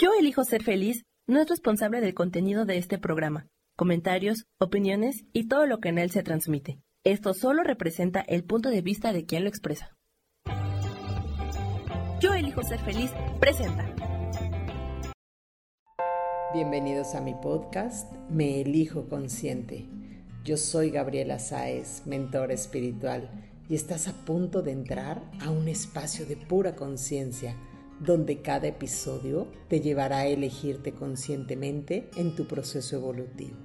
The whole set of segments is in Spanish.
Yo elijo ser feliz no es responsable del contenido de este programa, comentarios, opiniones y todo lo que en él se transmite. Esto solo representa el punto de vista de quien lo expresa. Yo elijo ser feliz, presenta. Bienvenidos a mi podcast Me Elijo Consciente. Yo soy Gabriela Sáez, mentor espiritual, y estás a punto de entrar a un espacio de pura conciencia donde cada episodio te llevará a elegirte conscientemente en tu proceso evolutivo.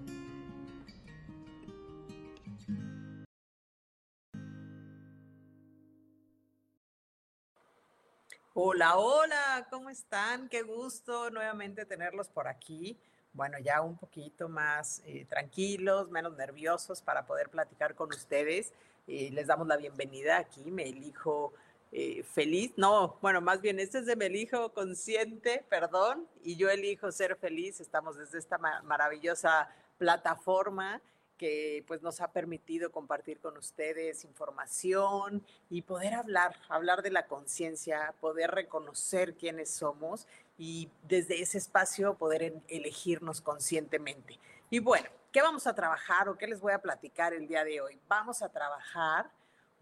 Hola, hola, ¿cómo están? Qué gusto nuevamente tenerlos por aquí. Bueno, ya un poquito más eh, tranquilos, menos nerviosos para poder platicar con ustedes. Eh, les damos la bienvenida aquí. Me elijo eh, feliz, no, bueno, más bien, este es de me elijo consciente, perdón, y yo elijo ser feliz. Estamos desde esta maravillosa plataforma que pues nos ha permitido compartir con ustedes información y poder hablar, hablar de la conciencia, poder reconocer quiénes somos y desde ese espacio poder elegirnos conscientemente. Y bueno, ¿qué vamos a trabajar o qué les voy a platicar el día de hoy? Vamos a trabajar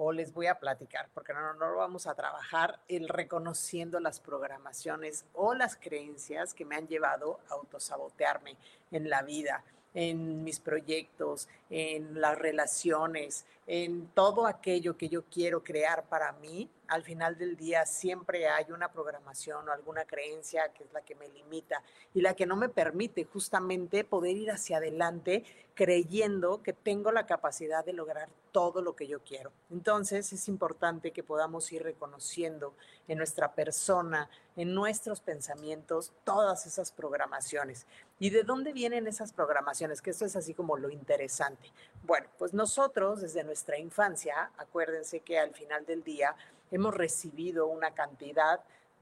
o les voy a platicar, porque no, no, lo vamos a trabajar, el reconociendo las programaciones o las creencias que me han llevado a autosabotearme en la vida en mis proyectos, en las relaciones, en todo aquello que yo quiero crear para mí, al final del día siempre hay una programación o alguna creencia que es la que me limita y la que no me permite justamente poder ir hacia adelante creyendo que tengo la capacidad de lograr todo lo que yo quiero. Entonces es importante que podamos ir reconociendo en nuestra persona, en nuestros pensamientos, todas esas programaciones. ¿Y de dónde vienen esas programaciones? Que esto es así como lo interesante. Bueno, pues nosotros desde nuestra infancia, acuérdense que al final del día hemos recibido una cantidad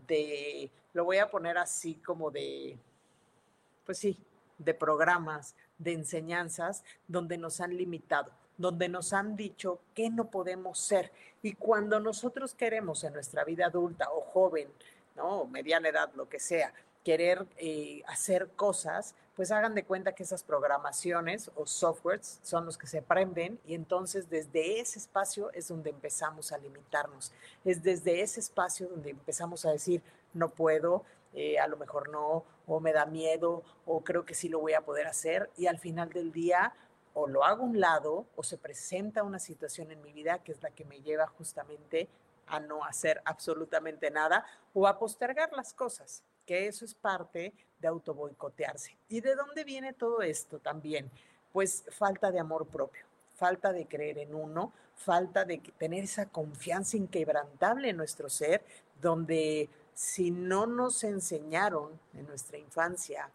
de, lo voy a poner así como de, pues sí, de programas, de enseñanzas donde nos han limitado, donde nos han dicho que no podemos ser. Y cuando nosotros queremos en nuestra vida adulta o joven, ¿no? Mediana edad, lo que sea, querer eh, hacer cosas, pues hagan de cuenta que esas programaciones o softwares son los que se prenden y entonces desde ese espacio es donde empezamos a limitarnos. Es desde ese espacio donde empezamos a decir, no puedo, eh, a lo mejor no, o me da miedo, o creo que sí lo voy a poder hacer y al final del día o lo hago a un lado o se presenta una situación en mi vida que es la que me lleva justamente a no hacer absolutamente nada o a postergar las cosas que eso es parte de autoboicotearse. ¿Y de dónde viene todo esto también? Pues falta de amor propio, falta de creer en uno, falta de tener esa confianza inquebrantable en nuestro ser, donde si no nos enseñaron en nuestra infancia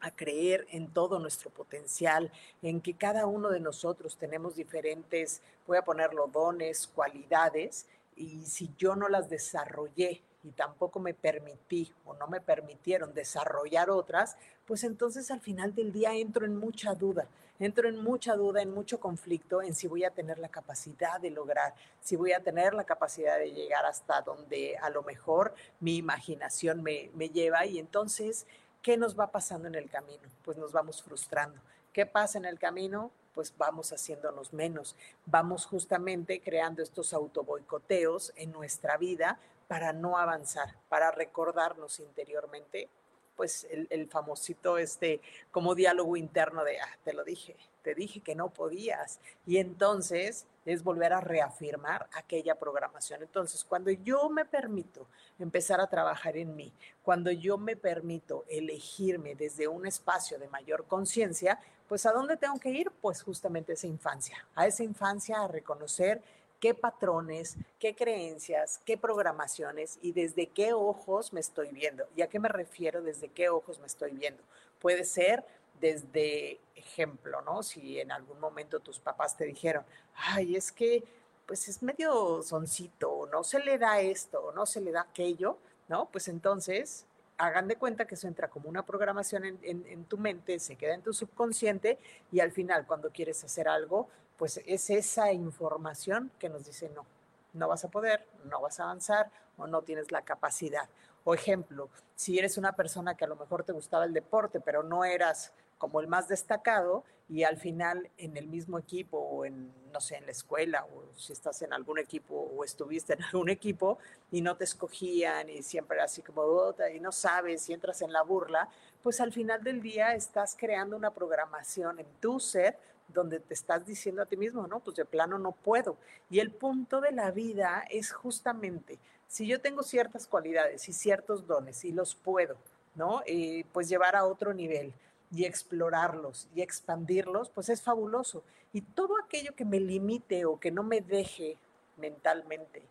a creer en todo nuestro potencial, en que cada uno de nosotros tenemos diferentes, voy a ponerlo, dones, cualidades, y si yo no las desarrollé y tampoco me permití o no me permitieron desarrollar otras, pues entonces al final del día entro en mucha duda, entro en mucha duda, en mucho conflicto en si voy a tener la capacidad de lograr, si voy a tener la capacidad de llegar hasta donde a lo mejor mi imaginación me, me lleva y entonces, ¿qué nos va pasando en el camino? Pues nos vamos frustrando. ¿Qué pasa en el camino? pues vamos haciéndonos menos. Vamos justamente creando estos autoboicoteos en nuestra vida para no avanzar, para recordarnos interiormente, pues el, famosito este como diálogo interno de, ah, te lo dije, te dije que no podías. Y entonces es volver a reafirmar aquella programación. Entonces, cuando yo me permito empezar a trabajar en mí, cuando yo me permito elegirme desde un espacio de mayor conciencia, pues ¿a dónde tengo que ir? Pues justamente a esa infancia, a esa infancia a reconocer qué patrones, qué creencias, qué programaciones y desde qué ojos me estoy viendo. ¿Y a qué me refiero desde qué ojos me estoy viendo? Puede ser desde ejemplo, ¿no? Si en algún momento tus papás te dijeron, ay, es que pues es medio soncito, no se le da esto, no se le da aquello, ¿no? Pues entonces hagan de cuenta que eso entra como una programación en, en, tu mente, se queda en tu subconsciente y al final cuando quieres hacer algo, pues es esa información que nos dice no, no vas a poder, no vas a avanzar o no tienes la capacidad. O ejemplo, si eres una persona que a lo mejor te gustaba el deporte, pero no eras como el más destacado y al final en el mismo equipo o en, no sé, en la escuela o si estás en algún equipo o estuviste en algún equipo y no te escogían y siempre así como y no sabes y entras en la burla, pues al final del día estás creando una programación en tu ser donde te estás diciendo a ti mismo, no, pues de plano no puedo. Y el punto de la vida es justamente, si yo tengo ciertas cualidades y ciertos dones y los puedo, ¿no? Eh, pues llevar a otro nivel y explorarlos y expandirlos, pues es fabuloso. Y todo aquello que me limite o que no me deje mentalmente,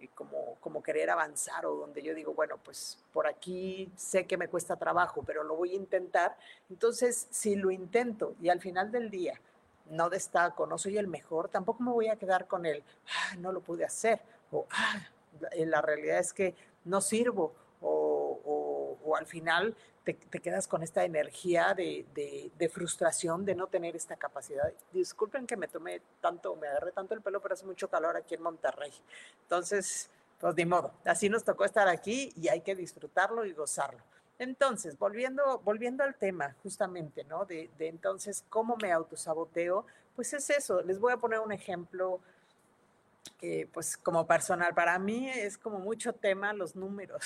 eh, como, como querer avanzar o donde yo digo, bueno, pues por aquí sé que me cuesta trabajo, pero lo voy a intentar. Entonces, si lo intento y al final del día no destaco, no soy el mejor, tampoco me voy a quedar con el, ah, no lo pude hacer, o ah, la realidad es que no sirvo, o, al final te, quedas con esta energía de, de, frustración de no tener esta capacidad. Disculpen que me tome tanto, me agarré tanto el pelo, pero hace mucho calor aquí en Monterrey. Entonces, pues de modo, así nos tocó estar aquí y hay que disfrutarlo y gozarlo. Entonces, volviendo, volviendo al tema justamente, ¿no? De, entonces, ¿cómo me autosaboteo? Pues es eso, les voy a poner un ejemplo, eh, pues como personal, para mí es como mucho tema los números.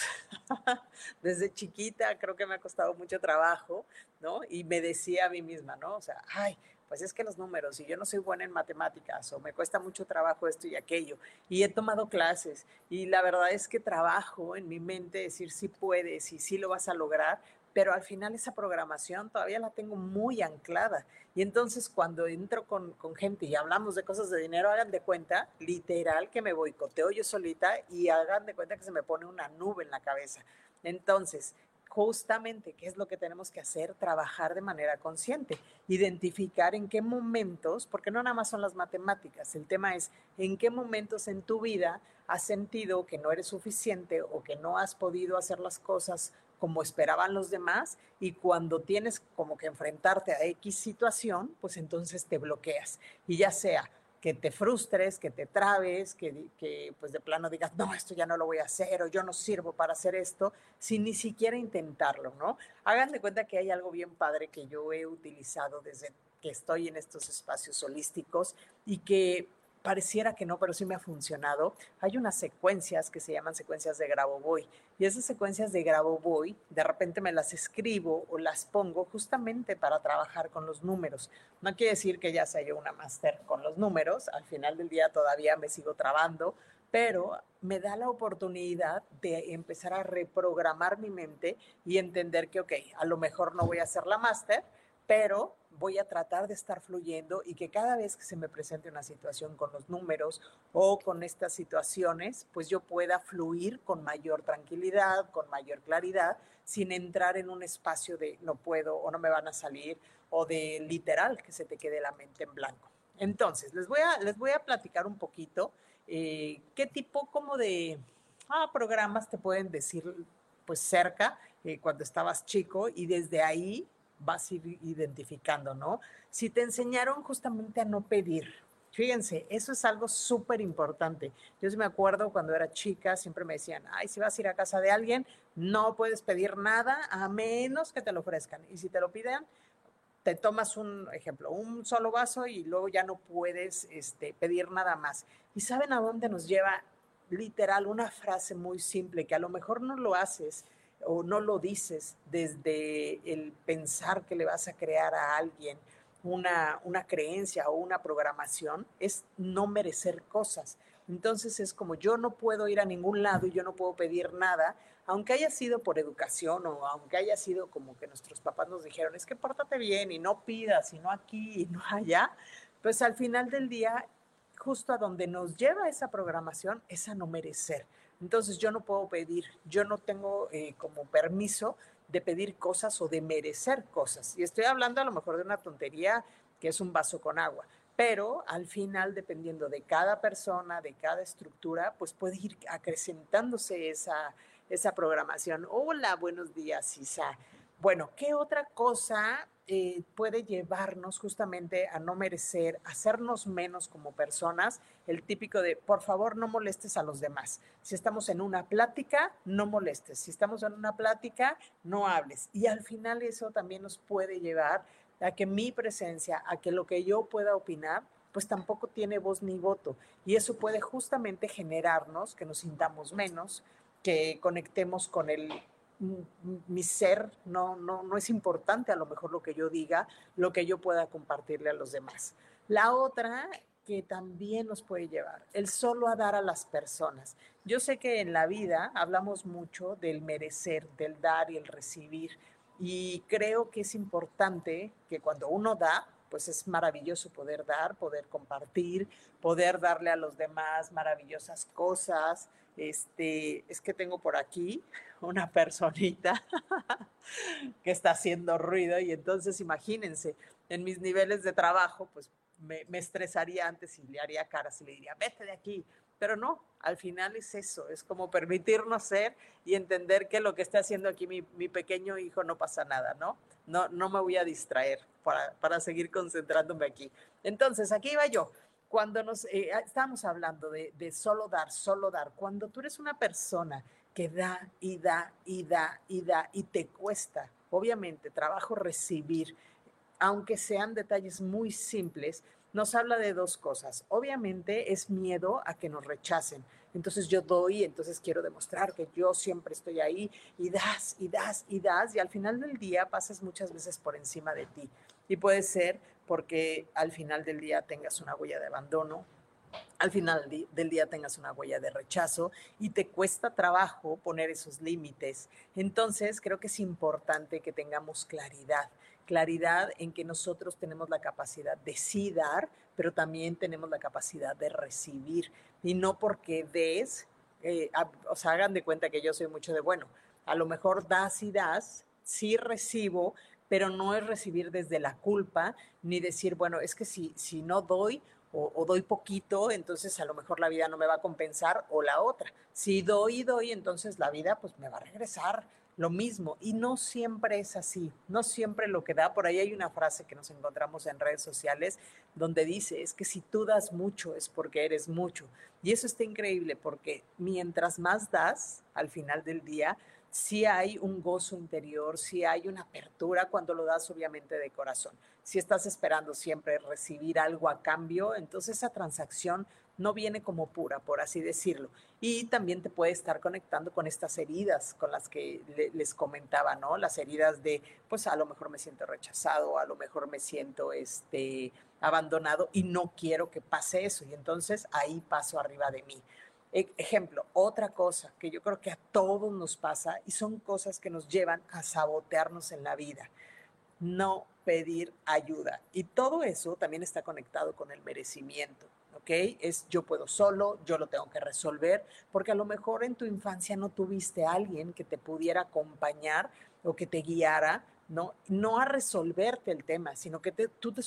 Desde chiquita creo que me ha costado mucho trabajo, ¿no? Y me decía a mí misma, ¿no? O sea, ay, pues es que los números, y yo no soy buena en matemáticas, o me cuesta mucho trabajo esto y aquello, y he tomado clases, y la verdad es que trabajo en mi mente decir si puedes y si lo vas a lograr, pero al final esa programación todavía la tengo muy anclada. Y entonces cuando entro con, con, gente y hablamos de cosas de dinero, hagan de cuenta, literal, que me boicoteo yo solita y hagan de cuenta que se me pone una nube en la cabeza. Entonces, justamente qué es lo que tenemos que hacer, trabajar de manera consciente, identificar en qué momentos, porque no nada más son las matemáticas, el tema es en qué momentos en tu vida has sentido que no eres suficiente o que no has podido hacer las cosas como esperaban los demás y cuando tienes como que enfrentarte a X situación, pues entonces te bloqueas. Y ya sea que te frustres, que te trabes, que, que, pues de plano digas, no, esto ya no lo voy a hacer o yo no sirvo para hacer esto, sin ni siquiera intentarlo, ¿no? Hagan de cuenta que hay algo bien padre que yo he utilizado desde que estoy en estos espacios holísticos y que pareciera que no, pero sí me ha funcionado. Hay unas secuencias que se llaman secuencias de Grabovoi y esas secuencias de Grabovoi de repente me las escribo o las pongo justamente para trabajar con los números. No quiere decir que ya sea yo una máster con los números, al final del día todavía me sigo trabando, pero me da la oportunidad de empezar a reprogramar mi mente y entender que, ok, a lo mejor no voy a ser la máster, pero voy a tratar de estar fluyendo y que cada vez que se me presente una situación con los números o con estas situaciones, pues yo pueda fluir con mayor tranquilidad, con mayor claridad, sin entrar en un espacio de no puedo o no me van a salir o de literal que se te quede la mente en blanco. Entonces, les voy a, les voy a platicar un poquito eh, qué tipo como de ah, programas te pueden decir pues cerca eh, cuando estabas chico y desde ahí vas a ir identificando, ¿no? Si te enseñaron justamente a no pedir, fíjense, eso es algo súper importante. Yo me acuerdo cuando era chica, siempre me decían, ay, si vas a ir a casa de alguien, no puedes pedir nada a menos que te lo ofrezcan. Y si te lo piden, te tomas un ejemplo, un solo vaso y luego ya no puedes este, pedir nada más. ¿Y saben a dónde nos lleva literal una frase muy simple que a lo mejor no lo haces o no lo dices desde el pensar que le vas a crear a alguien una, una creencia o una programación, es no merecer cosas. Entonces es como yo no puedo ir a ningún lado y yo no puedo pedir nada, aunque haya sido por educación o aunque haya sido como que nuestros papás nos dijeron, es que pórtate bien y no pidas y no aquí y no allá, pues al final del día, justo a donde nos lleva esa programación es a no merecer. Entonces yo no puedo pedir, yo no tengo eh, como permiso de pedir cosas o de merecer cosas. Y estoy hablando a lo mejor de una tontería que es un vaso con agua, pero al final, dependiendo de cada persona, de cada estructura, pues puede ir acrecentándose esa, esa programación. Hola, buenos días, Isa. Bueno, ¿qué otra cosa eh, puede llevarnos justamente a no merecer, hacernos menos como personas, el típico de, por favor, no molestes a los demás. Si estamos en una plática, no molestes. Si estamos en una plática, no hables. Y al final eso también nos puede llevar a que mi presencia, a que lo que yo pueda opinar, pues tampoco tiene voz ni voto. Y eso puede justamente generarnos que nos sintamos menos, que conectemos con el mi ser, no, no, no es importante a lo mejor lo que yo diga, lo que yo pueda compartirle a los demás. La otra que también nos puede llevar, el solo a dar a las personas. Yo sé que en la vida hablamos mucho del merecer, del dar y el recibir, y creo que es importante que cuando uno da, pues es maravilloso poder dar, poder compartir, poder darle a los demás maravillosas cosas. Este, es que tengo por aquí una personita que está haciendo ruido y entonces imagínense, en mis niveles de trabajo, pues me, me estresaría antes y le haría caras y le diría, vete de aquí, pero no, al final es eso, es como permitirnos ser y entender que lo que está haciendo aquí mi, pequeño hijo no pasa nada, ¿no? No, no me voy a distraer para, para seguir concentrándome aquí. Entonces, aquí iba yo. Cuando nos eh, estamos hablando de, de solo dar, solo dar, cuando tú eres una persona que da y da y da y da y te cuesta, obviamente, trabajo recibir, aunque sean detalles muy simples, nos habla de dos cosas. Obviamente es miedo a que nos rechacen. Entonces yo doy, entonces quiero demostrar que yo siempre estoy ahí y das y das y das y al final del día pasas muchas veces por encima de ti. Y puede ser porque al final del día tengas una huella de abandono, al final del día tengas una huella de rechazo y te cuesta trabajo poner esos límites. Entonces creo que es importante que tengamos claridad claridad en que nosotros tenemos la capacidad de sí dar, pero también tenemos la capacidad de recibir. Y no porque des, eh, o sea, hagan de cuenta que yo soy mucho de, bueno, a lo mejor das y das, sí recibo, pero no es recibir desde la culpa, ni decir, bueno, es que si, si no doy o, doy poquito, entonces a lo mejor la vida no me va a compensar, o la otra. Si doy y doy, entonces la vida pues me va a regresar lo mismo. Y no siempre es así, no siempre lo que da. Por ahí hay una frase que nos encontramos en redes sociales donde dice, es que si tú das mucho es porque eres mucho. Y eso está increíble porque mientras más das al final del día, si hay un gozo interior, si hay una apertura cuando lo das obviamente de corazón. Si estás esperando siempre recibir algo a cambio, entonces esa transacción no viene como pura, por así decirlo. Y también te puede estar conectando con estas heridas con las que les comentaba, ¿no? Las heridas de, pues a lo mejor me siento rechazado, a lo mejor me siento este, abandonado y no quiero que pase eso. Y entonces ahí paso arriba de mí. E, ejemplo, otra cosa que yo creo que a todos nos pasa y son cosas que nos llevan a sabotearnos en la vida. No pedir ayuda. Y todo eso también está conectado con el merecimiento. ¿ok? Es yo puedo solo, yo lo tengo que resolver, porque a lo mejor en tu infancia no tuviste alguien que te pudiera acompañar o que te guiara, ¿no? No a resolverte el tema, sino que tú te,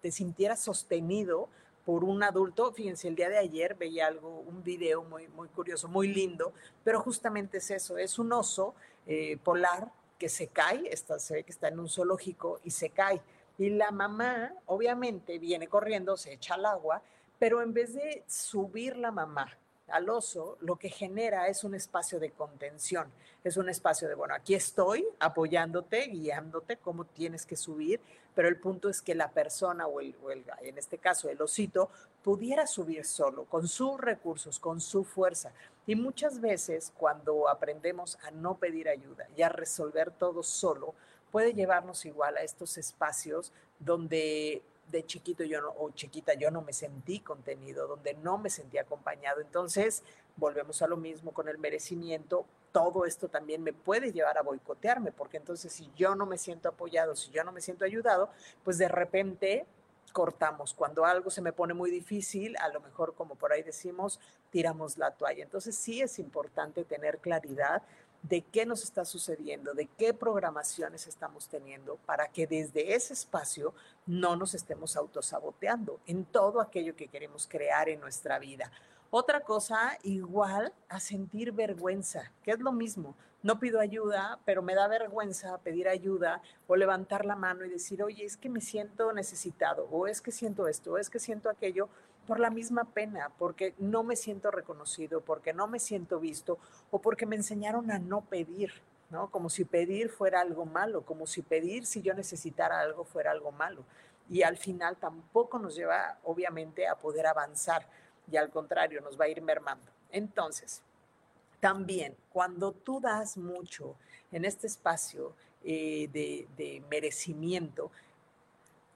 te sintieras sostenido por un adulto. Fíjense, el día de ayer veía algo, un video muy, muy curioso, muy lindo, pero justamente es eso, es un oso eh, polar que se cae, está, se ve que está en un zoológico y se cae. Y la mamá, obviamente, viene corriendo, se echa al agua pero en vez de subir la mamá al oso, lo que genera es un espacio de contención, es un espacio de, bueno, aquí estoy apoyándote, guiándote cómo tienes que subir, pero el punto es que la persona o, el, en este caso el osito pudiera subir solo, con sus recursos, con su fuerza. Y muchas veces cuando aprendemos a no pedir ayuda y a resolver todo solo, puede llevarnos igual a estos espacios donde de chiquito yo no, o chiquita yo no me sentí contenido, donde no me sentí acompañado. Entonces, volvemos a lo mismo con el merecimiento. Todo esto también me puede llevar a boicotearme, porque entonces si yo no me siento apoyado, si yo no me siento ayudado, pues de repente cortamos. Cuando algo se me pone muy difícil, a lo mejor como por ahí decimos, tiramos la toalla. Entonces sí es importante tener claridad de qué nos está sucediendo, de qué programaciones estamos teniendo, para que desde ese espacio no nos estemos autosaboteando en todo aquello que queremos crear en nuestra vida. Otra cosa, igual a sentir vergüenza, que es lo mismo. No pido ayuda, pero me da vergüenza pedir ayuda o levantar la mano y decir, oye, es que me siento necesitado, o es que siento esto, o es que siento aquello, por la misma pena, porque no me siento reconocido, porque no me siento visto, o porque me enseñaron a no pedir, ¿no? Como si pedir fuera algo malo, como si pedir si yo necesitara algo fuera algo malo. Y al final tampoco nos lleva, obviamente, a poder avanzar y al contrario, nos va a ir mermando. Entonces, también cuando tú das mucho en este espacio eh, de, merecimiento,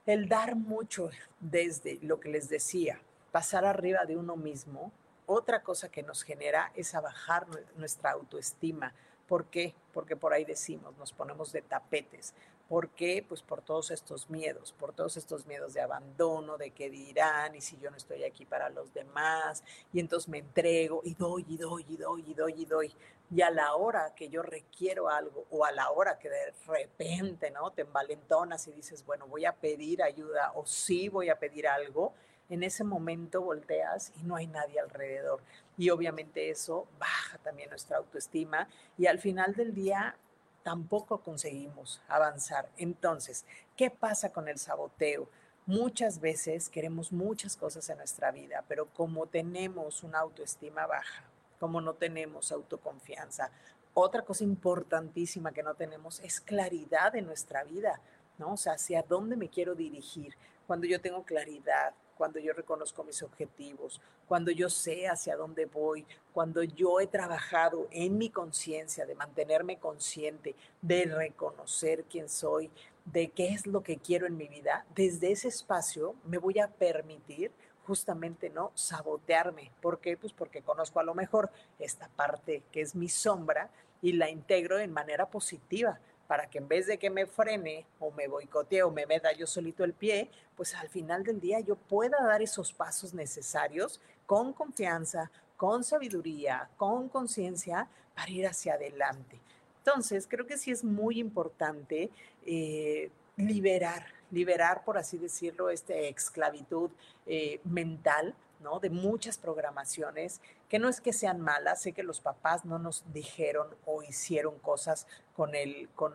el dar mucho desde lo que les decía, pasar arriba de uno mismo, otra cosa que nos genera es a bajar nuestra autoestima. ¿Por qué? Porque por ahí decimos, nos ponemos de tapetes, ¿Por qué? Pues por todos estos miedos, por todos estos miedos de abandono, de qué dirán, y si yo no estoy aquí para los demás, y entonces me entrego y doy, y doy, y doy, y doy, y doy. Y a la hora que yo requiero algo, o a la hora que de repente, ¿no? Te envalentonas y dices, bueno, voy a pedir ayuda, o sí voy a pedir algo, en ese momento volteas y no hay nadie alrededor. Y obviamente eso baja también nuestra autoestima y al final del día tampoco conseguimos avanzar. Entonces, ¿qué pasa con el saboteo? Muchas veces queremos muchas cosas en nuestra vida, pero como tenemos una autoestima baja, como no tenemos autoconfianza, otra cosa importantísima que no tenemos es claridad en nuestra vida, ¿no? O sea, hacia dónde me quiero dirigir. Cuando yo tengo claridad, cuando yo reconozco mis objetivos, cuando yo sé hacia dónde voy, cuando yo he trabajado en mi conciencia, de mantenerme consciente, de reconocer quién soy, de qué es lo que quiero en mi vida, desde ese espacio me voy a permitir justamente no sabotearme. ¿Por qué? Pues porque conozco a lo mejor esta parte que es mi sombra y la integro en manera positiva para que en vez de que me frene o me boicotee o me meta yo solito el pie, pues al final del día yo pueda dar esos pasos necesarios con confianza, con sabiduría, con conciencia para ir hacia adelante. Entonces, creo que sí es muy importante eh, liberar, liberar, por así decirlo, esta esclavitud eh, mental De muchas programaciones, que no es que sean malas, sé que los papás no nos dijeron o hicieron cosas con el, con,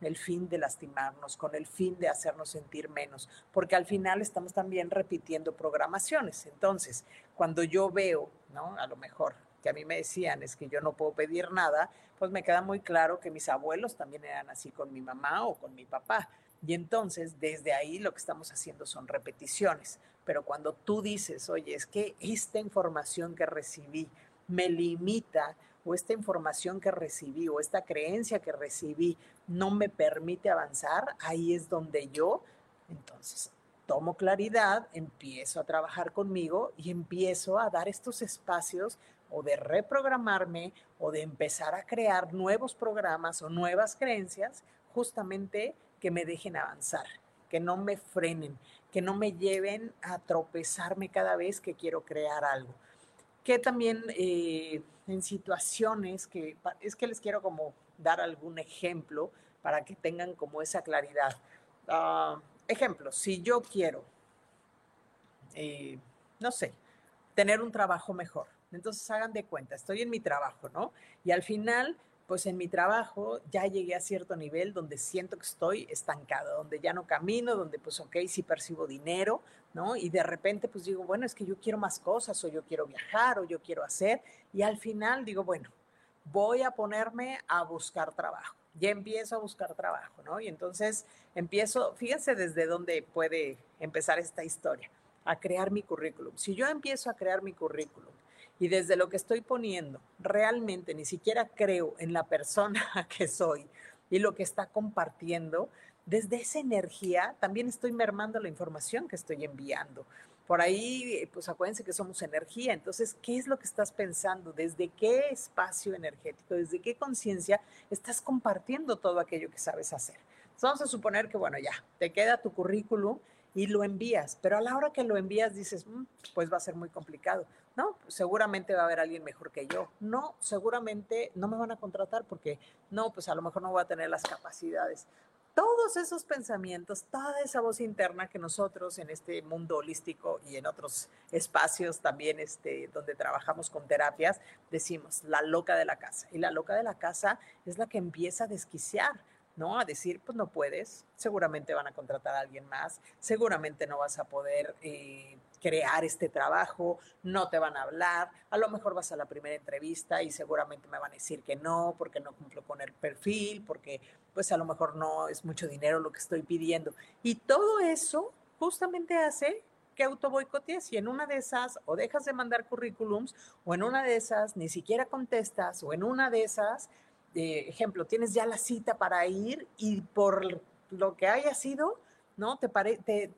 el fin de lastimarnos, con el fin de hacernos sentir menos, porque al final estamos también repitiendo programaciones. Entonces, cuando yo veo, ¿no? A lo mejor que a mí me decían es que yo no puedo pedir nada, pues me queda muy claro que mis abuelos también eran así con mi mamá o con mi papá. Y entonces, desde ahí lo que estamos haciendo son repeticiones. Pero cuando tú dices, oye, es que esta información que recibí me limita, o esta información que recibí, o esta creencia que recibí no me permite avanzar, ahí es donde yo, entonces, tomo claridad, empiezo a trabajar conmigo y empiezo a dar estos espacios o de reprogramarme o de empezar a crear nuevos programas o nuevas creencias justamente que me dejen avanzar, que no me frenen, que no me lleven a tropezarme cada vez que quiero crear algo. Que también eh, en situaciones que es que les quiero como dar algún ejemplo para que tengan como esa claridad. Uh, ejemplo, si yo quiero, eh, no sé, tener un trabajo mejor, entonces hagan de cuenta, estoy en mi trabajo, ¿no? Y al final pues en mi trabajo ya llegué a cierto nivel donde siento que estoy estancado, donde ya no camino, donde pues ok, sí percibo dinero, ¿no? Y de repente pues digo, bueno, es que yo quiero más cosas o yo quiero viajar o yo quiero hacer y al final digo, bueno, voy a ponerme a buscar trabajo. Ya empiezo a buscar trabajo, ¿no? Y entonces empiezo, fíjense desde dónde puede empezar esta historia, a crear mi currículum. Si yo empiezo a crear mi currículum, y desde lo que estoy poniendo, realmente ni siquiera creo en la persona que soy y lo que está compartiendo, desde esa energía también estoy mermando la información que estoy enviando. Por ahí, pues acuérdense que somos energía, entonces, ¿qué es lo que estás pensando? ¿Desde qué espacio energético, desde qué conciencia estás compartiendo todo aquello que sabes hacer? Entonces, vamos a suponer que, bueno, ya, te queda tu currículum y lo envías, pero a la hora que lo envías dices, mm, pues va a ser muy complicado. No, seguramente va a haber alguien mejor que yo. No, seguramente no me van a contratar porque no, pues a lo mejor no voy a tener las capacidades. todos esos pensamientos, toda esa voz interna que nosotros en este mundo holístico y en otros espacios también este, donde trabajamos con terapias, decimos la loca de la casa. Y la loca de la casa es la que empieza a desquiciar, ¿no? A decir, pues no puedes, seguramente van a contratar a alguien más, seguramente no vas a poder eh, crear este trabajo, no te van a hablar, a lo mejor vas a la primera entrevista y seguramente me van a decir que no, porque no cumplo con el perfil, porque pues a lo mejor no es mucho dinero lo que estoy pidiendo. Y todo eso justamente hace que auto boicotees y en una de esas o dejas de mandar currículums o en una de esas ni siquiera contestas o en una de esas, eh, ejemplo, tienes ya la cita para ir y por lo que haya sido, ¿no? Te,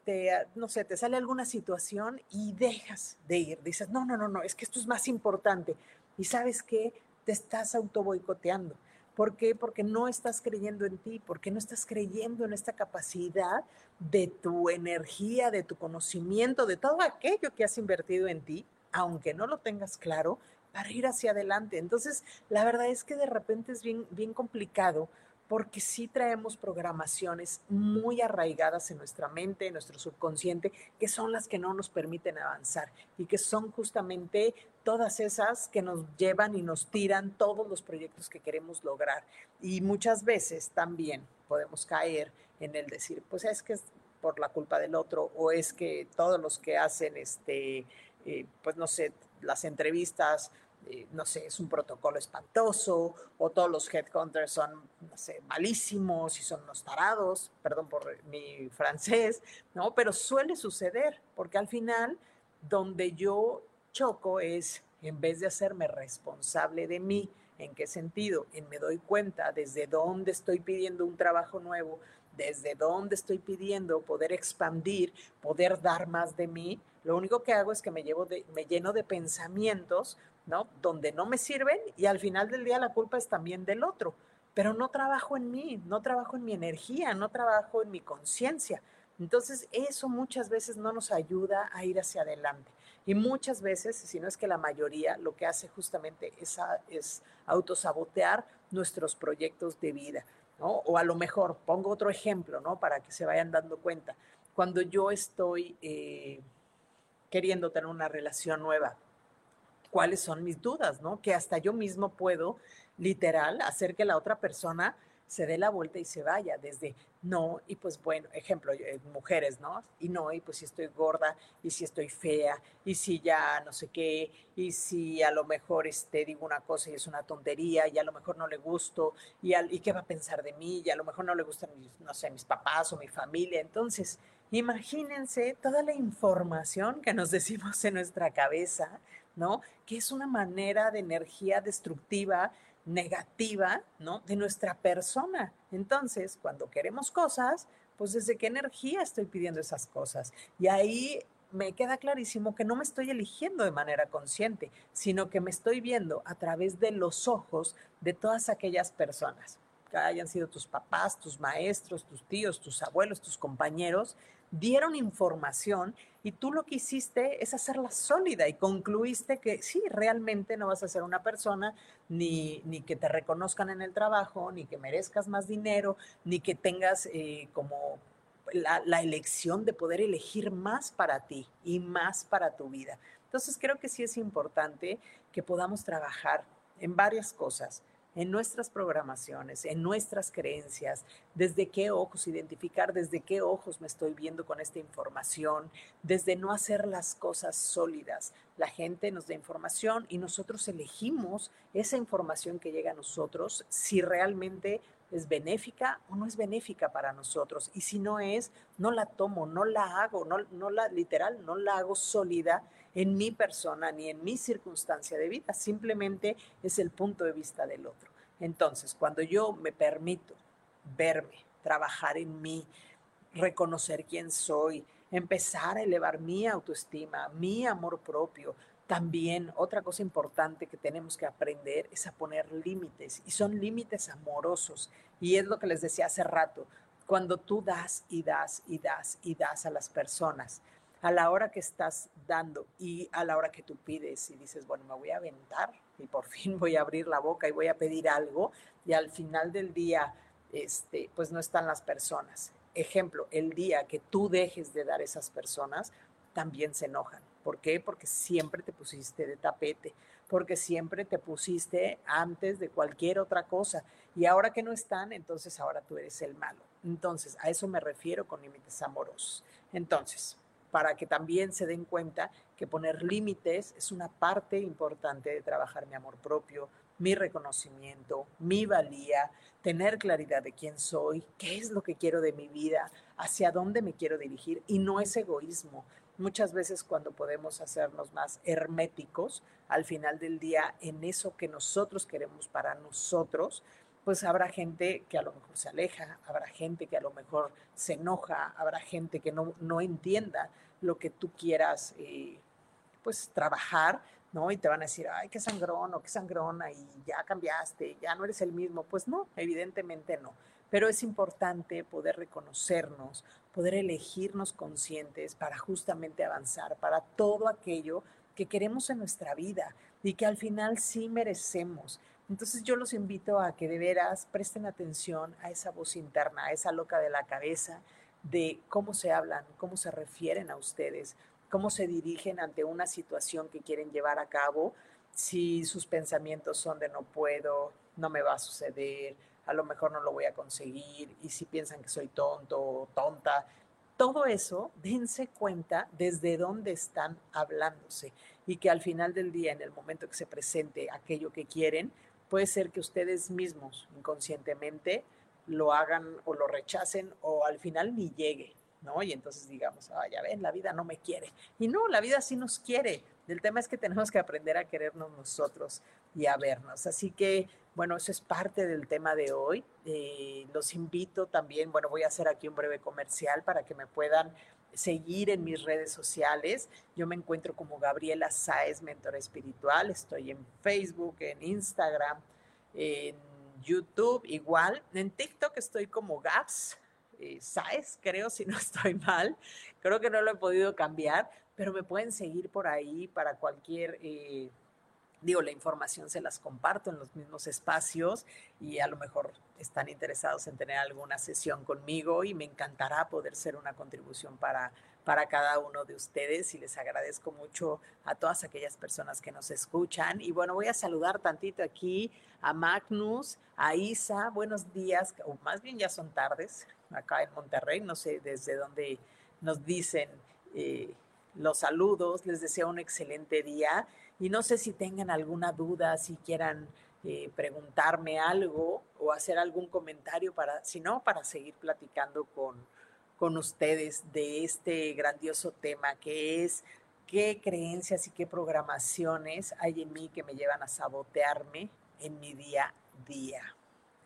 te, no sé, te sale alguna situación y dejas de ir. Dices, no, no, no, no, es que esto es más importante. Y sabes que te estás auto boicoteando. ¿Por qué? Porque no estás creyendo en ti, porque no estás creyendo en esta capacidad de tu energía, de tu conocimiento, de todo aquello que has invertido en ti, aunque no lo tengas claro, para ir hacia adelante. Entonces, la verdad es que de repente es bien, bien complicado porque sí traemos programaciones muy arraigadas en nuestra mente, en nuestro subconsciente, que son las que no nos permiten avanzar y que son justamente todas esas que nos llevan y nos tiran todos los proyectos que queremos lograr. Y muchas veces también podemos caer en el decir, pues es que es por la culpa del otro o es que todos los que hacen, este, eh, pues no sé, las entrevistas eh, no sé, es un protocolo espantoso, o todos los headhunters son, no sé, malísimos y son unos tarados, perdón por mi francés, ¿no? Pero suele suceder, porque al final, donde yo choco es, en vez de hacerme responsable de mí, ¿en qué sentido? En me doy cuenta desde dónde estoy pidiendo un trabajo nuevo, desde dónde estoy pidiendo poder expandir, poder dar más de mí, lo único que hago es que me, llevo de, lleno de pensamientos ¿no? Donde no me sirven y al final del día la culpa es también del otro, pero no trabajo en mí, no trabajo en mi energía, no trabajo en mi conciencia. Entonces eso muchas veces no nos ayuda a ir hacia adelante. Y muchas veces, si no es que la mayoría, lo que hace justamente es, es autosabotear nuestros proyectos de vida. O a lo mejor, pongo otro ejemplo, ¿no? Para que se vayan dando cuenta. Cuando yo estoy eh, queriendo tener una relación nueva, cuáles son mis dudas, ¿no? Que hasta yo mismo puedo, literal, hacer que la otra persona se dé la vuelta y se vaya desde no, y pues bueno, ejemplo, eh, mujeres, ¿no? Y no, y pues si estoy gorda, y si estoy fea, y si ya no sé qué, y si a lo mejor este, digo una cosa y es una tontería, y a lo mejor no le gusto, y, y qué va a pensar de mí, y a lo mejor no le gustan, no sé, mis papás o mi familia. Entonces, imagínense toda la información que nos decimos en nuestra cabeza ¿no? Que es una manera de energía destructiva, negativa, ¿no? De nuestra persona. Entonces, cuando queremos cosas, pues desde qué energía estoy pidiendo esas cosas. Y ahí me queda clarísimo que no me estoy eligiendo de manera consciente, sino que me estoy viendo a través de los ojos de todas aquellas personas, que hayan sido tus papás, tus maestros, tus tíos, tus abuelos, tus compañeros, dieron información y tú lo que hiciste es hacerla sólida y concluiste que sí, realmente no vas a ser una persona ni, ni que te reconozcan en el trabajo, ni que merezcas más dinero, ni que tengas eh, como la, la elección de poder elegir más para ti y más para tu vida. Entonces creo que sí es importante que podamos trabajar en varias cosas en nuestras programaciones, en nuestras creencias, desde qué ojos identificar, desde qué ojos me estoy viendo con esta información, desde no hacer las cosas sólidas. La gente nos da información y nosotros elegimos esa información que llega a nosotros si realmente es benéfica o no es benéfica para nosotros. Y si no es, no la tomo, no la hago, no, la literal, no la hago sólida en mi persona ni en mi circunstancia de vida, simplemente es el punto de vista del otro. Entonces, cuando yo me permito verme, trabajar en mí, reconocer quién soy, empezar a elevar mi autoestima, mi amor propio, también otra cosa importante que tenemos que aprender es a poner límites y son límites amorosos. Y es lo que les decía hace rato, cuando tú das y das y das y das a las personas, a la hora que estás dando y a la hora que tú pides y dices, bueno, me voy a aventar y por fin voy a abrir la boca y voy a pedir algo y al final del día este, pues no están las personas. Ejemplo, el día que tú dejes de dar esas personas, también se enojan. ¿Por qué? Porque siempre te pusiste de tapete, porque siempre te pusiste antes de cualquier otra cosa. Y ahora que no están, entonces ahora tú eres el malo. Entonces, a eso me refiero con límites amorosos. Entonces, para que también se den cuenta que poner límites es una parte importante de trabajar mi amor propio, mi reconocimiento, mi valía, tener claridad de quién soy, qué es lo que quiero de mi vida, hacia dónde me quiero dirigir y no es egoísmo. Muchas veces cuando podemos hacernos más herméticos al final del día en eso que nosotros queremos para nosotros, pues habrá gente que a lo mejor se aleja, habrá gente que a lo mejor se enoja, habrá gente que no, no entienda lo que tú quieras eh, pues trabajar, ¿no? Y te van a decir, ay, qué sangrón o qué sangrona y ya cambiaste, ya no eres el mismo. Pues no, evidentemente no. Pero es importante poder reconocernos, poder elegirnos conscientes para justamente avanzar, para todo aquello que queremos en nuestra vida y que al final sí merecemos. Entonces yo los invito a que de veras presten atención a esa voz interna, a esa loca de la cabeza, de cómo se hablan, cómo se refieren a ustedes, cómo se dirigen ante una situación que quieren llevar a cabo, si sus pensamientos son de no puedo, no me va a suceder, a lo mejor no lo voy a conseguir, y si piensan que soy tonto o tonta, todo eso, dense cuenta desde dónde están hablándose y que al final del día, en el momento que se presente aquello que quieren, puede ser que ustedes mismos inconscientemente lo hagan o lo rechacen o al final ni llegue. ¿no? Y entonces digamos, ah, ya ven, la vida no me quiere. Y no, la vida sí nos quiere. El tema es que tenemos que aprender a querernos nosotros y a vernos. Así que, bueno, eso es parte del tema de hoy. Eh, los invito también, bueno, voy a hacer aquí un breve comercial para que me puedan seguir en mis redes sociales. Yo me encuentro como Gabriela Sáez, mentor espiritual. Estoy en Facebook, en Instagram, en YouTube igual. En TikTok estoy como Gaps eh, Saez, creo, si no estoy mal. Creo que no lo he podido cambiar, pero me pueden seguir por ahí para cualquier... Eh, digo, la información se las comparto en los mismos espacios y a lo mejor están interesados en tener alguna sesión conmigo y me encantará poder ser una contribución para, para cada uno de ustedes y les agradezco mucho a todas aquellas personas que nos escuchan. Y bueno, voy a saludar tantito aquí a Magnus, a Isa, buenos días, o más bien ya son tardes, acá en Monterrey, no sé desde dónde nos dicen eh, los saludos, les deseo un excelente día y no sé si tengan alguna duda, si quieran eh, preguntarme algo o hacer algún comentario para, si no, para seguir platicando con, con ustedes de este grandioso tema que es qué creencias y qué programaciones hay en mí que me llevan a sabotearme en mi día a día.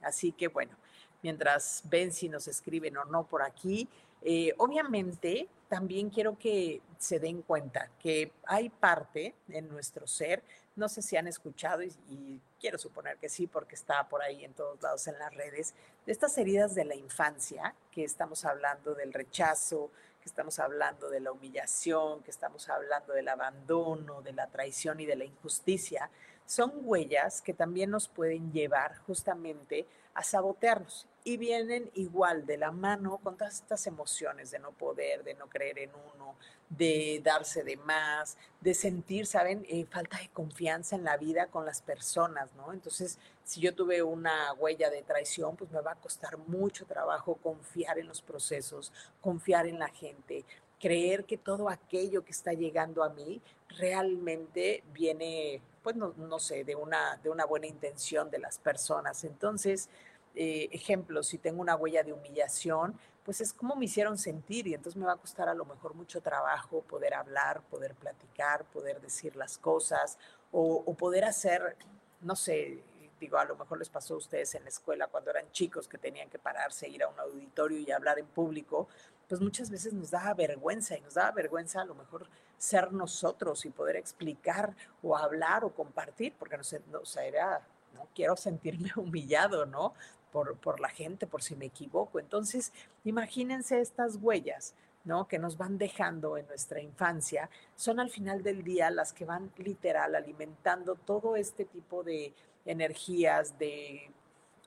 Así que bueno, mientras ven si nos escriben o no por aquí. Eh, obviamente, también quiero que se den cuenta que hay parte en nuestro ser, no sé si han escuchado y, quiero suponer que sí, porque está por ahí en todos lados en las redes, de estas heridas de la infancia, que estamos hablando del rechazo, que estamos hablando de la humillación, que estamos hablando del abandono, de la traición y de la injusticia, son huellas que también nos pueden llevar justamente a sabotearnos y vienen igual de la mano con todas estas emociones de no poder, de no creer en uno, de darse de más, de sentir, ¿saben? Eh, falta de confianza en la vida con las personas, ¿no? Entonces, si yo tuve una huella de traición, pues me va a costar mucho trabajo confiar en los procesos, confiar en la gente, creer que todo aquello que está llegando a mí realmente viene pues no, no, sé, de una, de una buena intención de las personas. Entonces, eh, ejemplo, si tengo una huella de humillación, pues es como me hicieron sentir y entonces me va a costar a lo mejor mucho trabajo poder hablar, poder platicar, poder decir las cosas o, o poder hacer, no sé, digo, a lo mejor les pasó a ustedes en la escuela cuando eran chicos que tenían que pararse, ir a un auditorio y hablar en público, pues muchas veces nos daba vergüenza y nos daba vergüenza a lo mejor ser nosotros y poder explicar o hablar o compartir, porque no sé, o sea, no quiero sentirme humillado, ¿no? Por, por la gente, por si me equivoco. Entonces, imagínense estas huellas, ¿no? Que nos van dejando en nuestra infancia, son al final del día las que van literal alimentando todo este tipo de energías, de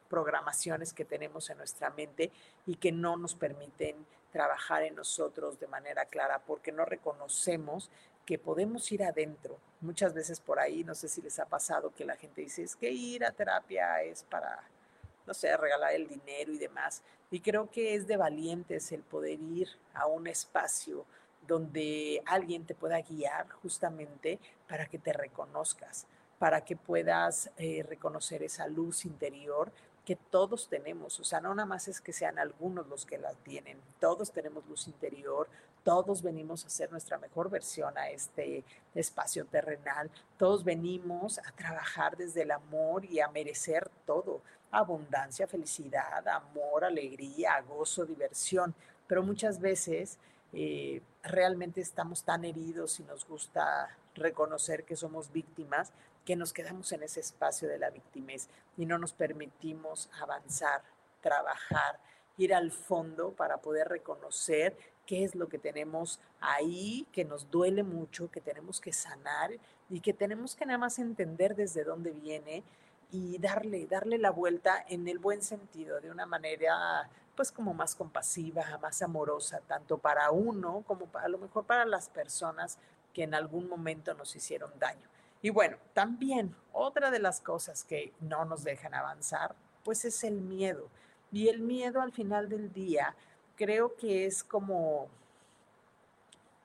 programaciones que tenemos en nuestra mente y que no nos permiten trabajar en nosotros de manera clara porque no reconocemos que podemos ir adentro. Muchas veces por ahí, no sé si les ha pasado que la gente dice, es que ir a terapia es para, no sé, regalar el dinero y demás. Y creo que es de valientes el poder ir a un espacio donde alguien te pueda guiar justamente para que te reconozcas, para que puedas eh, reconocer esa luz interior que todos tenemos, o sea, no nada más es que sean algunos los que la tienen, todos tenemos luz interior, todos venimos a hacer nuestra mejor versión a este espacio terrenal, todos venimos a trabajar desde el amor y a merecer todo, abundancia, felicidad, amor, alegría, gozo, diversión, pero muchas veces eh, realmente estamos tan heridos y nos gusta reconocer que somos víctimas que nos quedamos en ese espacio de la victimez y no nos permitimos avanzar, trabajar, ir al fondo para poder reconocer qué es lo que tenemos ahí, que nos duele mucho, que tenemos que sanar y que tenemos que nada más entender desde dónde viene y darle, darle la vuelta en el buen sentido, de una manera pues como más compasiva, más amorosa, tanto para uno como para, a lo mejor para las personas que en algún momento nos hicieron daño. Y bueno, también otra de las cosas que no nos dejan avanzar, pues es el miedo. Y el miedo al final del día creo que es como,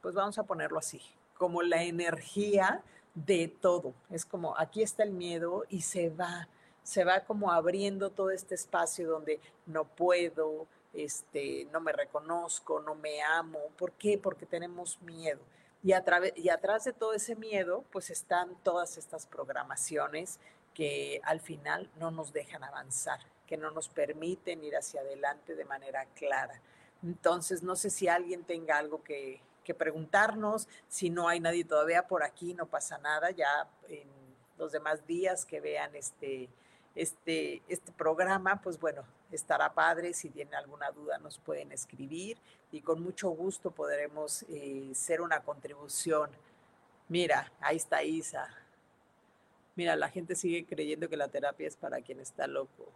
pues vamos a ponerlo así, como la energía de todo. Es como, aquí está el miedo y se va, se va como abriendo todo este espacio donde no puedo, este, no me reconozco, no me amo. ¿Por qué? Porque tenemos miedo. Y, a y atrás de todo ese miedo, pues están todas estas programaciones que al final no nos dejan avanzar, que no nos permiten ir hacia adelante de manera clara. Entonces, no sé si alguien tenga algo que, que preguntarnos, si no hay nadie todavía por aquí, no pasa nada, ya en los demás días que vean este, este, este programa, pues bueno, estará padre. Si tienen alguna duda, nos pueden escribir y con mucho gusto podremos eh, ser una contribución. Mira, ahí está Isa. Mira, la gente sigue creyendo que la terapia es para quien está loco.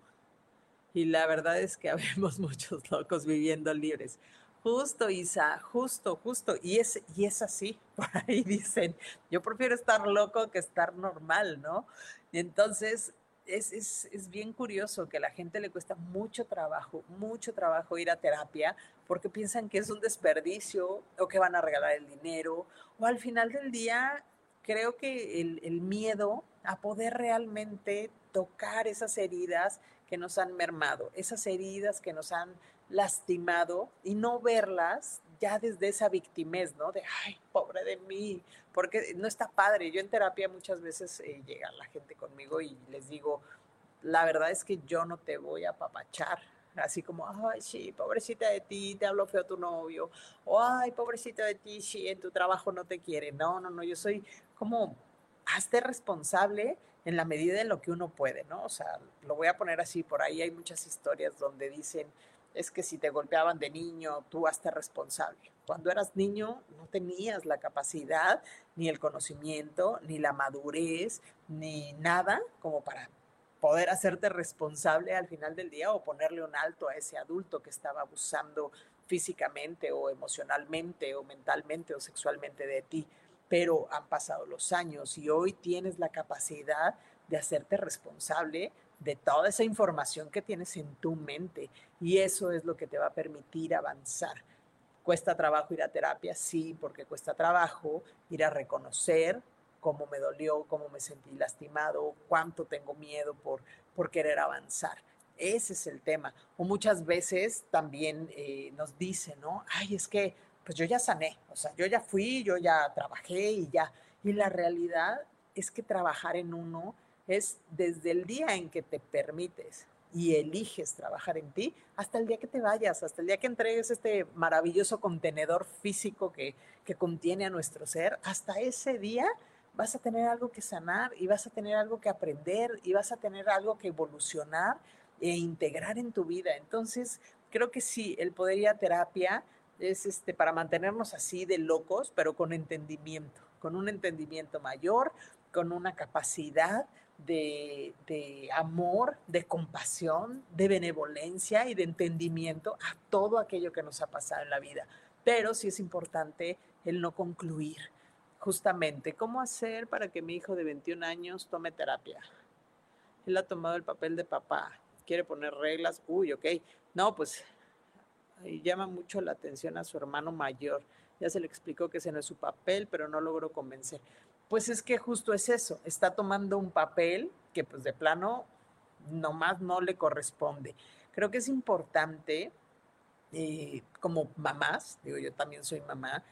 Y la verdad es que habemos muchos locos viviendo libres. Justo, Isa, justo, justo. Y es, y es así. Por ahí dicen, yo prefiero estar loco que estar normal, ¿no? Entonces, es, bien curioso que a la gente le cuesta mucho trabajo, mucho trabajo ir a terapia porque piensan que es un desperdicio o que van a regalar el dinero o al final del día creo que el, el miedo a poder realmente tocar esas heridas que nos han mermado, esas heridas que nos han lastimado y no verlas ya desde esa victimez, ¿no? De, ay, pobre de mí, porque no está padre. Yo en terapia muchas veces eh, llega la gente conmigo y les digo, la verdad es que yo no te voy a apapachar. Así como, ay, sí, pobrecita de ti, te habló feo tu novio. O, ay, pobrecita de ti, sí, en tu trabajo no te quiere. No, no, no, yo soy como, hazte responsable en la medida de lo que uno puede, ¿no? O sea, lo voy a poner así, por ahí hay muchas historias donde dicen, es que si te golpeaban de niño, tú hazte responsable. Cuando eras niño no tenías la capacidad, ni el conocimiento, ni la madurez, ni nada como para poder hacerte responsable al final del día o ponerle un alto a ese adulto que estaba abusando físicamente o emocionalmente o mentalmente o sexualmente de ti. Pero han pasado los años y hoy tienes la capacidad de hacerte responsable de toda esa información que tienes en tu mente y eso es lo que te va a permitir avanzar. ¿Cuesta trabajo ir a terapia? Sí, porque cuesta trabajo ir a reconocer cómo me dolió, cómo me sentí lastimado, cuánto tengo miedo por, por querer avanzar. Ese es el tema. O muchas veces también eh, nos dicen, ¿no? Ay, es que pues yo ya sané, o sea, yo ya fui, yo ya trabajé y ya. Y la realidad es que trabajar en uno es desde el día en que te permites y eliges trabajar en ti hasta el día que te vayas, hasta el día que entregues este maravilloso contenedor físico que, que contiene a nuestro ser, hasta ese día vas a tener algo que sanar y vas a tener algo que aprender y vas a tener algo que evolucionar e integrar en tu vida. Entonces, creo que sí, el poder ir a terapia es este, para mantenernos así de locos, pero con entendimiento, con un entendimiento mayor, con una capacidad de, de, amor, de compasión, de benevolencia y de entendimiento a todo aquello que nos ha pasado en la vida. Pero sí es importante el no concluir. Justamente, ¿cómo hacer para que mi hijo de 21 años tome terapia? Él ha tomado el papel de papá, quiere poner reglas, uy, ok. No, pues llama mucho la atención a su hermano mayor. Ya se le explicó que ese no es su papel, pero no logró convencer. Pues es que justo es eso, está tomando un papel que pues de plano nomás no le corresponde. Creo que es importante, eh, como mamás, digo yo también soy mamá,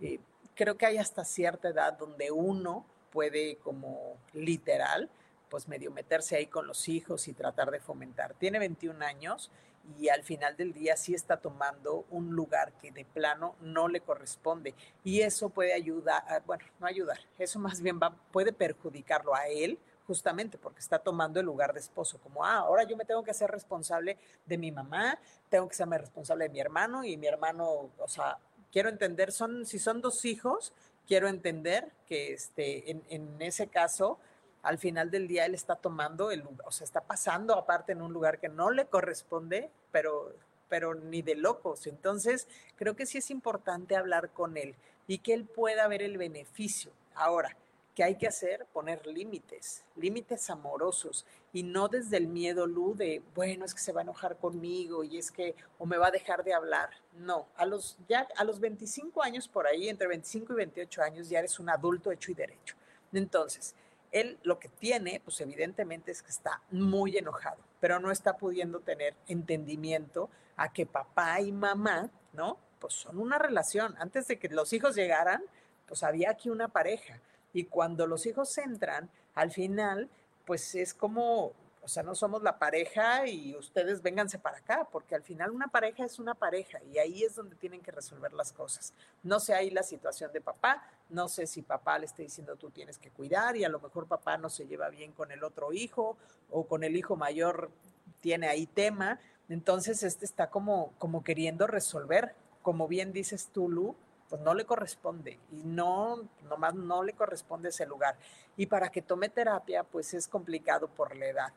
eh, creo que hay hasta cierta edad donde uno puede como literal, pues medio meterse ahí con los hijos y tratar de fomentar. Tiene 21 años y al final del día sí está tomando un lugar que de plano no le corresponde. Y eso puede ayudar, ah, bueno, no ayudar, eso más bien va, puede perjudicarlo a él justamente porque está tomando el lugar de esposo, como, ah, ahora yo me tengo que hacer responsable de mi mamá, tengo que serme responsable de mi hermano y mi hermano, o sea, quiero entender, son, si son dos hijos, quiero entender que este, en, en ese caso, al final del día él está tomando el lugar, o sea, está pasando aparte en un lugar que no le corresponde, pero, pero ni de locos. Entonces, creo que sí es importante hablar con él y que él pueda ver el beneficio. Ahora, ¿qué hay que hacer? Poner límites, límites amorosos y no desde el miedo, Lu, de, bueno, es que se va a enojar conmigo y es que, o me va a dejar de hablar. No, a los, ya a los 25 años por ahí, entre 25 y 28 años, ya eres un adulto hecho y derecho. Entonces, él lo que tiene, pues evidentemente es que está muy enojado, pero no está pudiendo tener entendimiento a que papá y mamá, ¿no? Pues son una relación. Antes de que los hijos llegaran, pues había aquí una pareja. Y cuando los hijos entran, al final, pues es como o sea, no somos la pareja y ustedes vénganse para acá, porque al final una pareja es una pareja y ahí es donde tienen que resolver las cosas. No sé ahí la situación de papá, no sé si papá le está diciendo tú tienes que cuidar y a lo mejor papá no se lleva bien con el otro hijo o con el hijo mayor tiene ahí tema. Entonces este está como, como queriendo resolver, como bien dices tú, Lu, pues no le corresponde y no, nomás no le corresponde ese lugar. Y para que tome terapia, pues es complicado por la edad.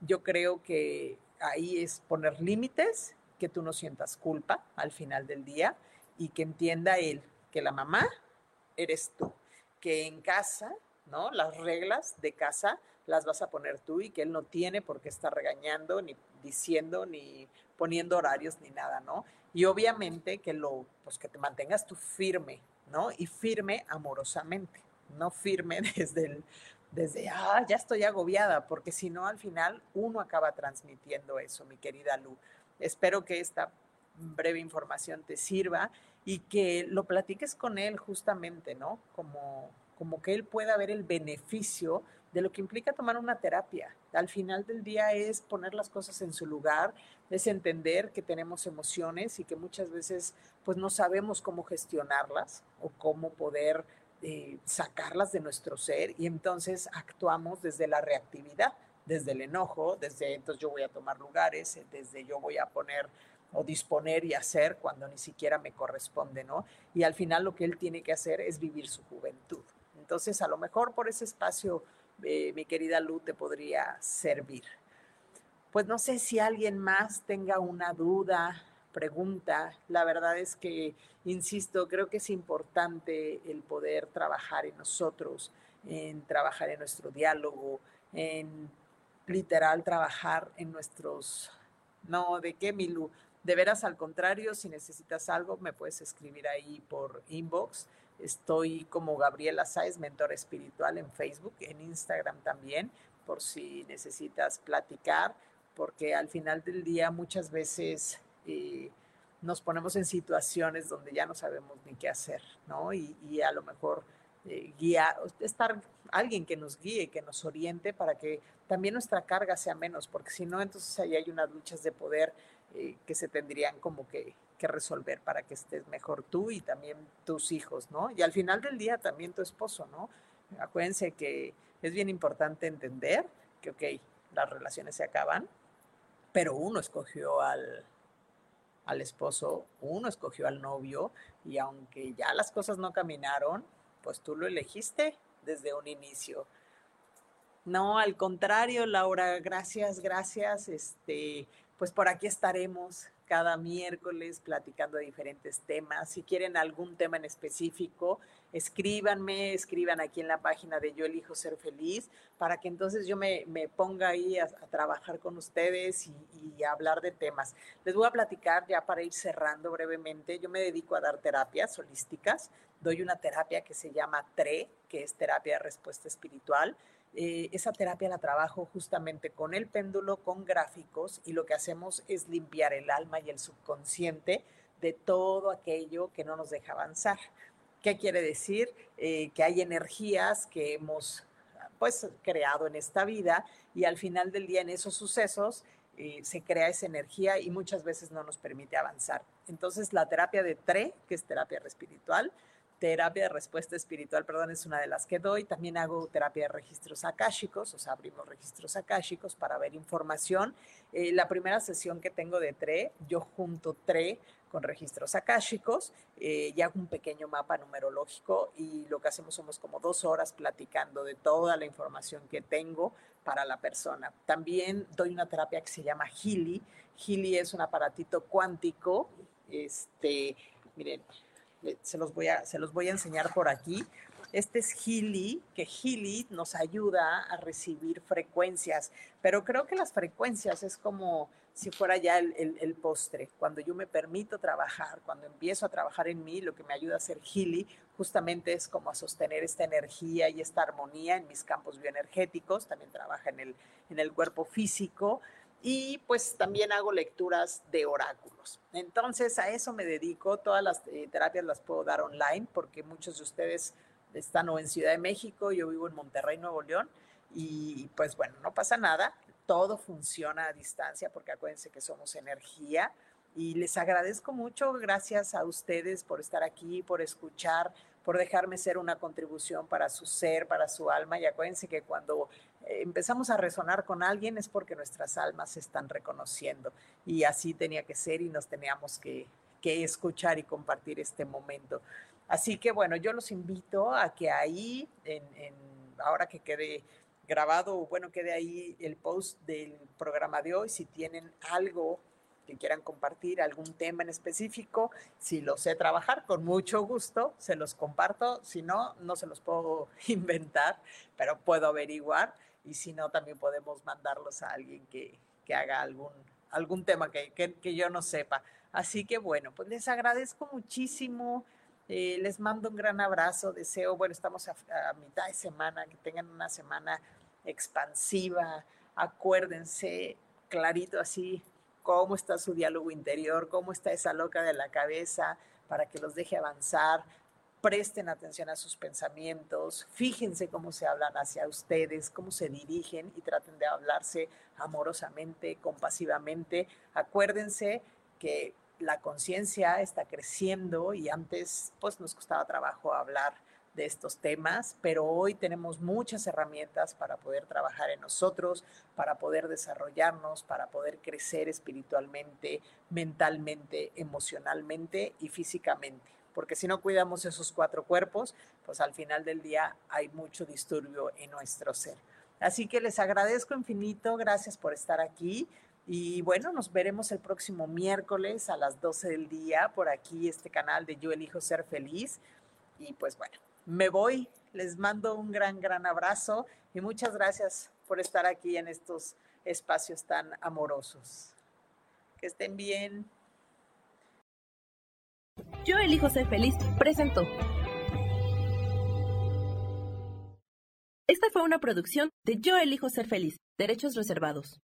Yo creo que ahí es poner límites, que tú no sientas culpa al final del día y que entienda él que la mamá eres tú, que en casa, ¿no? Las reglas de casa las vas a poner tú y que él no tiene por qué estar regañando, ni diciendo, ni poniendo horarios, ni nada, ¿no? Y obviamente que lo, pues que te mantengas tú firme, ¿no? Y firme amorosamente, no firme desde el, desde, ah, ya estoy agobiada, porque si no, al final uno acaba transmitiendo eso, mi querida Lu. Espero que esta breve información te sirva y que lo platiques con él justamente, ¿no? Como, como que él pueda ver el beneficio de lo que implica tomar una terapia. Al final del día es poner las cosas en su lugar, es entender que tenemos emociones y que muchas veces pues no sabemos cómo gestionarlas o cómo poder eh, sacarlas de nuestro ser y entonces actuamos desde la reactividad, desde el enojo, desde entonces yo voy a tomar lugares, eh, desde yo voy a poner o disponer y hacer cuando ni siquiera me corresponde, ¿no? Y al final lo que él tiene que hacer es vivir su juventud. Entonces, a lo mejor por ese espacio, eh, mi querida Lu, te podría servir. Pues no sé si alguien más tenga una duda, pregunta. La verdad es que, insisto, creo que es importante el poder trabajar en nosotros, en trabajar en nuestro diálogo, en literal trabajar en nuestros... No, ¿de qué, Milu? De veras, al contrario, si necesitas algo, me puedes escribir ahí por inbox. Estoy como Gabriela Sáez, mentor espiritual en Facebook, en Instagram también, por si necesitas platicar, porque al final del día muchas veces eh, nos ponemos en situaciones donde ya no sabemos ni qué hacer, ¿no? Y, a lo mejor eh, estar alguien que nos guíe, que nos oriente para que también nuestra carga sea menos, porque si no, entonces ahí hay unas luchas de poder eh, que se tendrían como que, que, resolver para que estés mejor tú y también tus hijos, ¿no? Y al final del día también tu esposo, ¿no? Acuérdense que es bien importante entender que, ok, las relaciones se acaban, pero uno escogió al, al esposo, uno escogió al novio y aunque ya las cosas no caminaron, pues tú lo elegiste desde un inicio. No, al contrario, Laura, gracias, gracias. Este, pues por aquí estaremos cada miércoles platicando de diferentes temas. Si quieren algún tema en específico, escríbanme, escriban aquí en la página de Yo elijo ser feliz, para que entonces yo me, ponga ahí a, trabajar con ustedes y, y, a hablar de temas. Les voy a platicar ya para ir cerrando brevemente. Yo me dedico a dar terapias holísticas. Doy una terapia que se llama TRE, que es terapia de respuesta espiritual eh, esa terapia la trabajo justamente con el péndulo, con gráficos y lo que hacemos es limpiar el alma y el subconsciente de todo aquello que no nos deja avanzar. ¿Qué quiere decir? Eh, que hay energías que hemos pues creado en esta vida y al final del día en esos sucesos eh, se crea esa energía y muchas veces no nos permite avanzar. Entonces la terapia de TRE, que es terapia espiritual, terapia de respuesta espiritual, perdón, es una de las que doy. También hago terapia de registros akáshicos, o sea, abrimos registros akáshicos para ver información. Eh, la primera sesión que tengo de TRE, yo junto TRE con registros akáshicos eh, y hago un pequeño mapa numerológico y lo que hacemos somos como dos horas platicando de toda la información que tengo para la persona. También doy una terapia que se llama Healy. Healy es un aparatito cuántico. Este, miren, se los voy a, se los voy a enseñar por aquí. Este es Healy, que Healy nos ayuda a recibir frecuencias, pero creo que las frecuencias es como si fuera ya el, el, postre. Cuando yo me permito trabajar, cuando empiezo a trabajar en mí, lo que me ayuda a hacer Healy justamente es como a sostener esta energía y esta armonía en mis campos bioenergéticos, también trabaja en el, en el cuerpo físico, y pues también hago lecturas de oráculos. Entonces a eso me dedico, todas las eh, terapias las puedo dar online porque muchos de ustedes están o en Ciudad de México, yo vivo en Monterrey, Nuevo León, y pues bueno, no pasa nada, todo funciona a distancia porque acuérdense que somos energía y les agradezco mucho, gracias a ustedes por estar aquí, por escuchar, por dejarme ser una contribución para su ser, para su alma. Y acuérdense que cuando eh, empezamos a resonar con alguien es porque nuestras almas se están reconociendo. Y así tenía que ser y nos teníamos que, escuchar y compartir este momento. Así que bueno, yo los invito a que ahí, en, ahora que quede grabado, bueno, quede ahí el post del programa de hoy, si tienen algo que quieran compartir, algún tema en específico, si lo sé trabajar, con mucho gusto se los comparto, si no, no se los puedo inventar, pero puedo averiguar y si no, también podemos mandarlos a alguien que, que haga algún, algún tema que, que, yo no sepa. Así que bueno, pues les agradezco muchísimo. Eh, les mando un gran abrazo, deseo, bueno, estamos a, a, mitad de semana, que tengan una semana expansiva, acuérdense clarito así, cómo está su diálogo interior, cómo está esa loca de la cabeza, para que los deje avanzar. Presten atención a sus pensamientos, fíjense cómo se hablan hacia ustedes, cómo se dirigen y traten de hablarse amorosamente, compasivamente. Acuérdense que la conciencia está creciendo y antes pues nos costaba trabajo hablar de estos temas, pero hoy tenemos muchas herramientas para poder trabajar en nosotros, para poder desarrollarnos, para poder crecer espiritualmente, mentalmente, emocionalmente y físicamente. Porque si no cuidamos esos cuatro cuerpos, pues al final del día hay mucho disturbio en nuestro ser. Así que les agradezco infinito, gracias por estar aquí. Y bueno, nos veremos el próximo miércoles a las 12 del día por aquí, este canal de Yo Elijo Ser Feliz. Y pues bueno, me voy. Les mando un gran, gran abrazo y muchas gracias por estar aquí en estos espacios tan amorosos. Que estén bien. Yo elijo ser feliz, presentó. Esta fue una producción de Yo elijo ser feliz, derechos reservados.